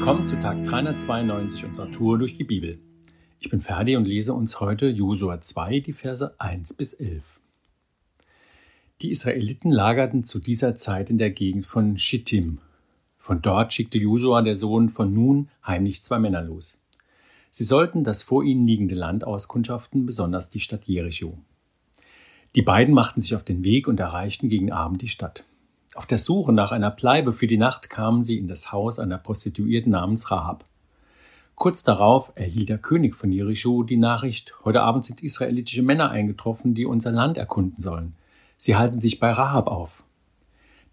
Willkommen zu Tag 392 unserer Tour durch die Bibel. Ich bin Ferdi und lese uns heute Josua 2, die Verse 1 bis 11. Die Israeliten lagerten zu dieser Zeit in der Gegend von Schittim. Von dort schickte Josua, der Sohn von Nun, heimlich zwei Männer los. Sie sollten das vor ihnen liegende Land auskundschaften, besonders die Stadt Jericho. Die beiden machten sich auf den Weg und erreichten gegen Abend die Stadt. Auf der Suche nach einer Bleibe für die Nacht kamen sie in das Haus einer Prostituierten namens Rahab. Kurz darauf erhielt der König von Jericho die Nachricht, heute Abend sind israelitische Männer eingetroffen, die unser Land erkunden sollen. Sie halten sich bei Rahab auf.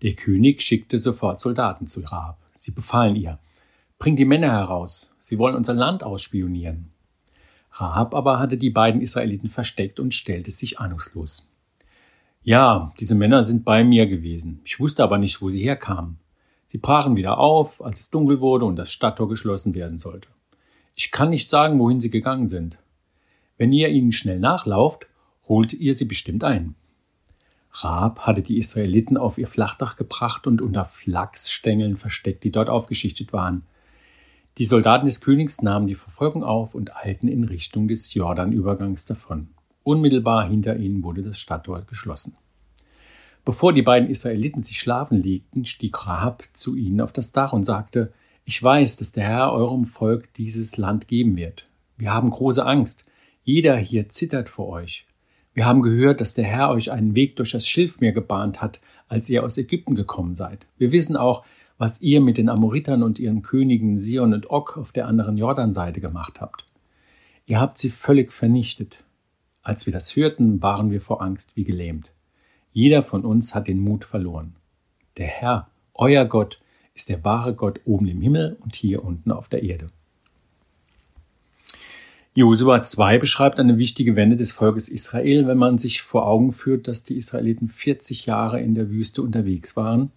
Der König schickte sofort Soldaten zu Rahab. Sie befahlen ihr, bring die Männer heraus, sie wollen unser Land ausspionieren. Rahab aber hatte die beiden Israeliten versteckt und stellte sich ahnungslos. Ja, diese Männer sind bei mir gewesen. Ich wusste aber nicht, wo sie herkamen. Sie brachen wieder auf, als es dunkel wurde und das Stadttor geschlossen werden sollte. Ich kann nicht sagen, wohin sie gegangen sind. Wenn ihr ihnen schnell nachlauft, holt ihr sie bestimmt ein. Raab hatte die Israeliten auf ihr Flachdach gebracht und unter Flachsstängeln versteckt, die dort aufgeschichtet waren. Die Soldaten des Königs nahmen die Verfolgung auf und eilten in Richtung des Jordanübergangs davon. Unmittelbar hinter ihnen wurde das Stadttor geschlossen. Bevor die beiden Israeliten sich schlafen legten, stieg Rahab zu ihnen auf das Dach und sagte, ich weiß, dass der Herr eurem Volk dieses Land geben wird. Wir haben große Angst. Jeder hier zittert vor euch. Wir haben gehört, dass der Herr euch einen Weg durch das Schilfmeer gebahnt hat, als ihr aus Ägypten gekommen seid. Wir wissen auch, was ihr mit den Amoritern und ihren Königen Sion und Og auf der anderen Jordanseite gemacht habt. Ihr habt sie völlig vernichtet. Als wir das hörten, waren wir vor Angst wie gelähmt. Jeder von uns hat den Mut verloren. Der Herr, euer Gott, ist der wahre Gott oben im Himmel und hier unten auf der Erde. Josua 2 beschreibt eine wichtige Wende des Volkes Israel, wenn man sich vor Augen führt, dass die Israeliten 40 Jahre in der Wüste unterwegs waren,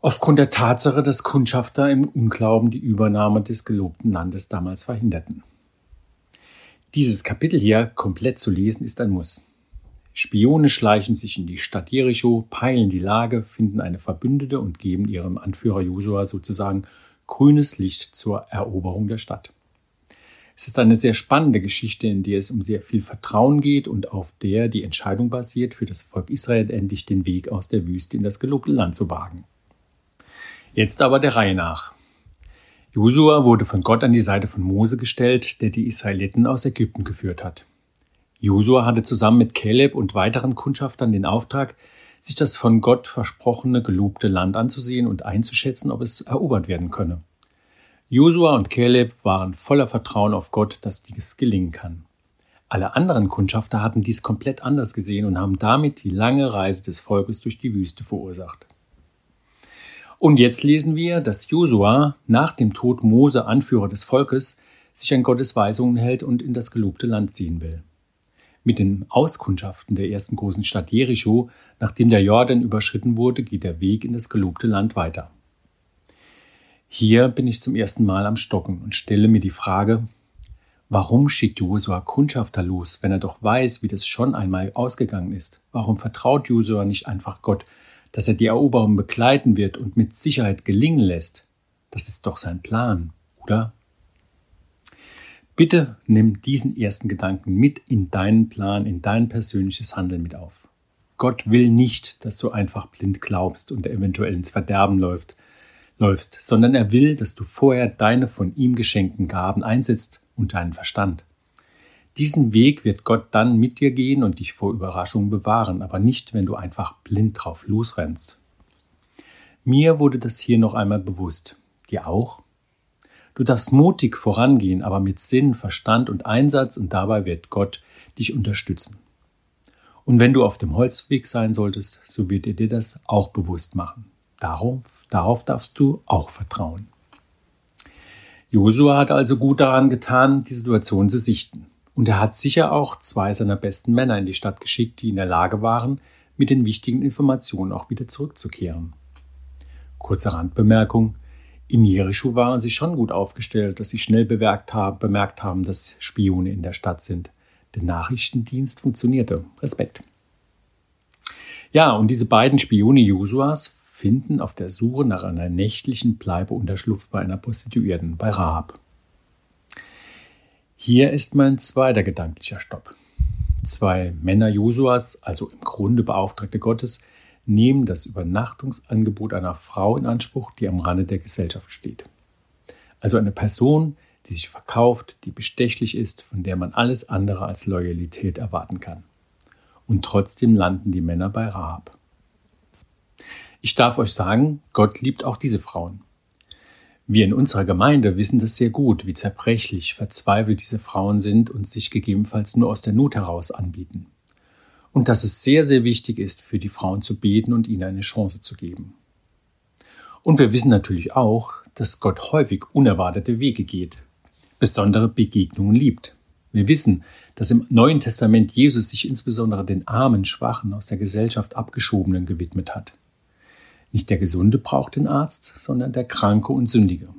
aufgrund der Tatsache, dass Kundschafter im Unglauben die Übernahme des gelobten Landes damals verhinderten. Dieses Kapitel hier komplett zu lesen ist ein Muss. Spione schleichen sich in die Stadt Jericho, peilen die Lage, finden eine Verbündete und geben ihrem Anführer Josua sozusagen grünes Licht zur Eroberung der Stadt. Es ist eine sehr spannende Geschichte, in der es um sehr viel Vertrauen geht und auf der die Entscheidung basiert, für das Volk Israel endlich den Weg aus der Wüste in das gelobte Land zu wagen. Jetzt aber der Reihe nach. Josua wurde von Gott an die Seite von Mose gestellt, der die Israeliten aus Ägypten geführt hat. Josua hatte zusammen mit Kaleb und weiteren Kundschaftern den Auftrag, sich das von Gott versprochene gelobte Land anzusehen und einzuschätzen, ob es erobert werden könne. Josua und Kaleb waren voller Vertrauen auf Gott, dass dies gelingen kann. Alle anderen Kundschafter hatten dies komplett anders gesehen und haben damit die lange Reise des Volkes durch die Wüste verursacht. Und jetzt lesen wir, dass Josua nach dem Tod Mose, Anführer des Volkes, sich an Gottes Weisungen hält und in das gelobte Land ziehen will. Mit den Auskundschaften der ersten großen Stadt Jericho, nachdem der Jordan überschritten wurde, geht der Weg in das gelobte Land weiter. Hier bin ich zum ersten Mal am Stocken und stelle mir die Frage, warum schickt Josua Kundschafter los, wenn er doch weiß, wie das schon einmal ausgegangen ist? Warum vertraut Josua nicht einfach Gott, dass er die Eroberung begleiten wird und mit Sicherheit gelingen lässt, das ist doch sein Plan, oder? Bitte nimm diesen ersten Gedanken mit in deinen Plan, in dein persönliches Handeln mit auf. Gott will nicht, dass du einfach blind glaubst und eventuell ins Verderben läuft, läufst, sondern er will, dass du vorher deine von ihm geschenkten Gaben einsetzt und deinen Verstand. Diesen Weg wird Gott dann mit dir gehen und dich vor Überraschungen bewahren, aber nicht, wenn du einfach blind drauf losrennst. Mir wurde das hier noch einmal bewusst. Dir auch? Du darfst mutig vorangehen, aber mit Sinn, Verstand und Einsatz und dabei wird Gott dich unterstützen. Und wenn du auf dem Holzweg sein solltest, so wird er dir das auch bewusst machen. Darauf, darauf darfst du auch vertrauen. Josua hat also gut daran getan, die Situation zu sichten. Und er hat sicher auch zwei seiner besten Männer in die Stadt geschickt, die in der Lage waren, mit den wichtigen Informationen auch wieder zurückzukehren. Kurze Randbemerkung. In Jericho waren sie schon gut aufgestellt, dass sie schnell bemerkt haben, bemerkt haben, dass Spione in der Stadt sind. Der Nachrichtendienst funktionierte. Respekt. Ja, und diese beiden Spione Josuas finden auf der Suche nach einer nächtlichen Bleibeunterschlupf bei einer Prostituierten, bei Rahab. Hier ist mein zweiter gedanklicher Stopp. Zwei Männer Josuas, also im Grunde Beauftragte Gottes, nehmen das Übernachtungsangebot einer Frau in Anspruch, die am Rande der Gesellschaft steht. Also eine Person, die sich verkauft, die bestechlich ist, von der man alles andere als Loyalität erwarten kann. Und trotzdem landen die Männer bei Rahab. Ich darf euch sagen, Gott liebt auch diese Frauen. Wir in unserer Gemeinde wissen das sehr gut, wie zerbrechlich, verzweifelt diese Frauen sind und sich gegebenenfalls nur aus der Not heraus anbieten. Und dass es sehr, sehr wichtig ist, für die Frauen zu beten und ihnen eine Chance zu geben. Und wir wissen natürlich auch, dass Gott häufig unerwartete Wege geht, besondere Begegnungen liebt. Wir wissen, dass im Neuen Testament Jesus sich insbesondere den armen, schwachen, aus der Gesellschaft abgeschobenen gewidmet hat. Nicht der Gesunde braucht den Arzt, sondern der Kranke und Sündige.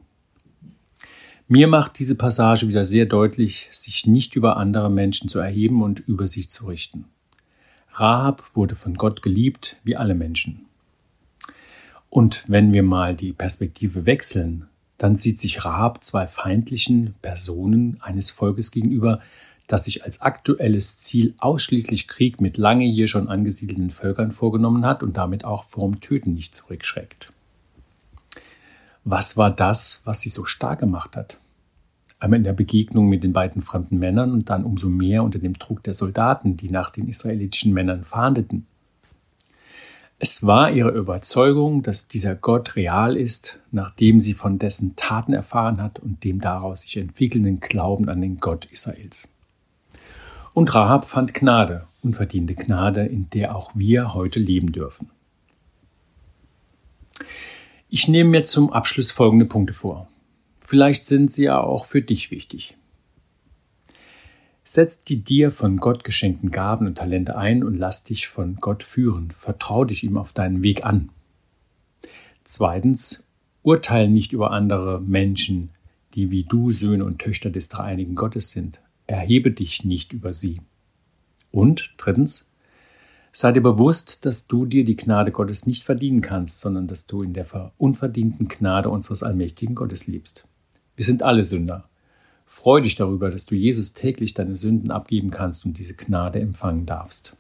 Mir macht diese Passage wieder sehr deutlich, sich nicht über andere Menschen zu erheben und über sich zu richten. Rahab wurde von Gott geliebt, wie alle Menschen. Und wenn wir mal die Perspektive wechseln, dann sieht sich Rahab zwei feindlichen Personen eines Volkes gegenüber, das sich als aktuelles Ziel ausschließlich Krieg mit lange hier schon angesiedelten Völkern vorgenommen hat und damit auch vorm Töten nicht zurückschreckt. Was war das, was sie so stark gemacht hat? Einmal in der Begegnung mit den beiden fremden Männern und dann umso mehr unter dem Druck der Soldaten, die nach den israelitischen Männern fahndeten. Es war ihre Überzeugung, dass dieser Gott real ist, nachdem sie von dessen Taten erfahren hat und dem daraus sich entwickelnden Glauben an den Gott Israels. Und Rahab fand Gnade, unverdiente Gnade, in der auch wir heute leben dürfen. Ich nehme mir zum Abschluss folgende Punkte vor. Vielleicht sind sie ja auch für dich wichtig. Setz die dir von Gott geschenkten Gaben und Talente ein und lass dich von Gott führen. Vertrau dich ihm auf deinen Weg an. Zweitens, urteile nicht über andere Menschen, die wie du Söhne und Töchter des dreieinigen Gottes sind. Erhebe dich nicht über sie. Und drittens, sei dir bewusst, dass du dir die Gnade Gottes nicht verdienen kannst, sondern dass du in der unverdienten Gnade unseres allmächtigen Gottes lebst. Wir sind alle Sünder. Freu dich darüber, dass du Jesus täglich deine Sünden abgeben kannst und diese Gnade empfangen darfst.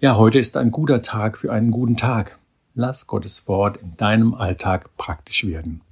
Ja, heute ist ein guter Tag für einen guten Tag. Lass Gottes Wort in deinem Alltag praktisch werden.